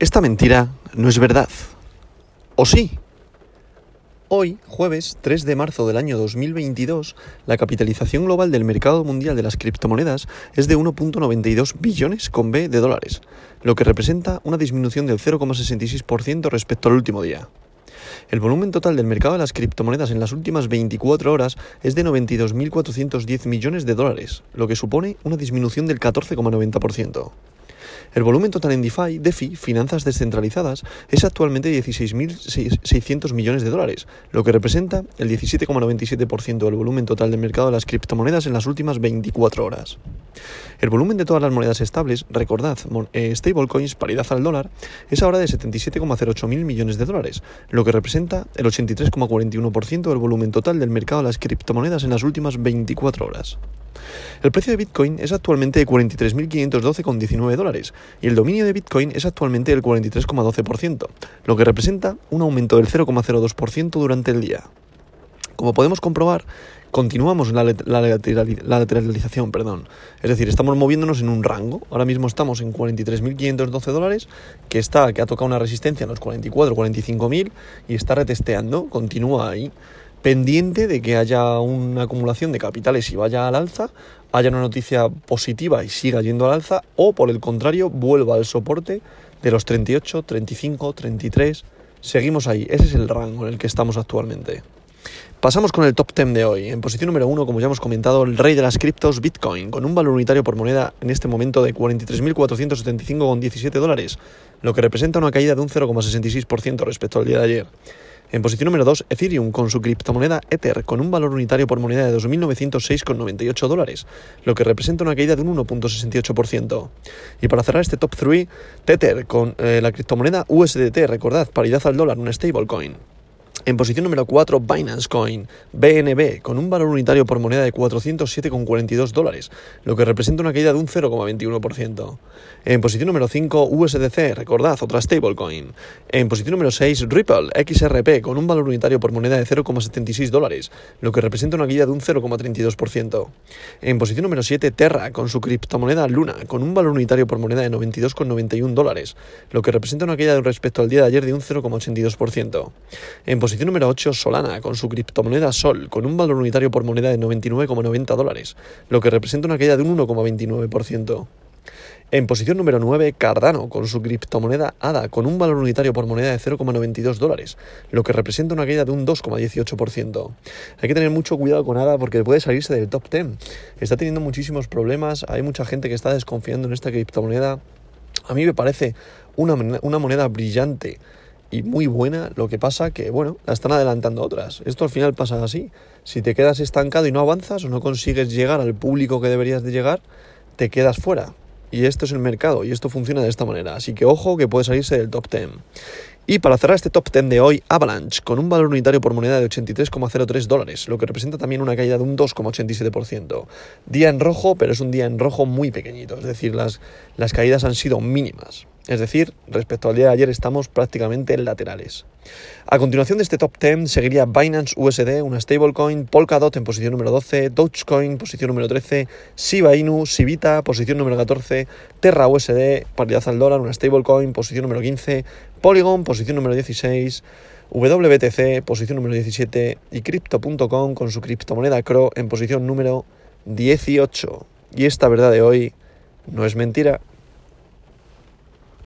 Esta mentira no es verdad. ¿O sí? Hoy, jueves 3 de marzo del año 2022, la capitalización global del mercado mundial de las criptomonedas es de 1.92 billones con B de dólares, lo que representa una disminución del 0,66% respecto al último día. El volumen total del mercado de las criptomonedas en las últimas 24 horas es de 92.410 millones de dólares, lo que supone una disminución del 14,90%. El volumen total en DeFi, DeFi, finanzas descentralizadas, es actualmente 16.600 millones de dólares, lo que representa el 17,97% del volumen total del mercado de las criptomonedas en las últimas 24 horas. El volumen de todas las monedas estables, recordad, eh, stablecoins, paridad al dólar, es ahora de 77,08 mil millones de dólares, lo que representa el 83,41% del volumen total del mercado de las criptomonedas en las últimas 24 horas. El precio de Bitcoin es actualmente de 43.512,19 dólares y el dominio de Bitcoin es actualmente del 43,12%, lo que representa un aumento del 0,02% durante el día. Como podemos comprobar, continuamos la, la, lateralización, perdón. Es decir, estamos moviéndonos en un rango. Ahora mismo estamos en 43.512 dólares, que está, que ha tocado una resistencia en los 44, 45.000 y está retesteando, continúa ahí pendiente de que haya una acumulación de capitales y vaya al alza, haya una noticia positiva y siga yendo al alza, o por el contrario, vuelva al soporte de los 38, 35, 33. Seguimos ahí, ese es el rango en el que estamos actualmente. Pasamos con el top 10 de hoy. En posición número 1, como ya hemos comentado, el rey de las criptos, Bitcoin, con un valor unitario por moneda en este momento de 43.475,17 dólares, lo que representa una caída de un 0,66% respecto al día de ayer. En posición número 2, Ethereum con su criptomoneda Ether con un valor unitario por moneda de 2.906,98 dólares, lo que representa una caída de un 1.68%. Y para cerrar este top 3, Tether con eh, la criptomoneda USDT, recordad, paridad al dólar, un stablecoin. En posición número 4, Binance Coin, BNB, con un valor unitario por moneda de 407,42 dólares, lo que representa una caída de un 0,21%. En posición número 5, USDC, recordad, otra stablecoin. En posición número 6, Ripple, XRP, con un valor unitario por moneda de 0,76 dólares, lo que representa una caída de un 0,32%. En posición número 7, Terra, con su criptomoneda Luna, con un valor unitario por moneda de 92,91 dólares, lo que representa una caída respecto al día de ayer de un 0,82%. En posición número 8, Solana, con su criptomoneda Sol, con un valor unitario por moneda de 99,90 dólares, lo que representa una caída de un 1,29%. En posición número 9, Cardano, con su criptomoneda ADA, con un valor unitario por moneda de 0,92 dólares, lo que representa una caída de un 2,18%. Hay que tener mucho cuidado con ADA porque puede salirse del top 10. Está teniendo muchísimos problemas, hay mucha gente que está desconfiando en esta criptomoneda. A mí me parece una, una moneda brillante y muy buena, lo que pasa que, bueno, la están adelantando otras. Esto al final pasa así. Si te quedas estancado y no avanzas o no consigues llegar al público que deberías de llegar, te quedas fuera. Y esto es el mercado y esto funciona de esta manera. Así que ojo que puede salirse del top 10. Y para cerrar este top 10 de hoy, Avalanche, con un valor unitario por moneda de 83,03 dólares, lo que representa también una caída de un 2,87%. Día en rojo, pero es un día en rojo muy pequeñito, es decir, las, las caídas han sido mínimas. Es decir, respecto al día de ayer estamos prácticamente en laterales. A continuación de este top 10 seguiría Binance USD, una stablecoin, Polkadot en posición número 12, Dogecoin posición número 13, Shiba Inu, Sibita posición número 14, Terra USD, paridad al dólar, una stablecoin, posición número 15, Polygon posición número 16, WBTC posición número 17 y Crypto.com con su criptomoneda CRO en posición número 18. Y esta verdad de hoy no es mentira.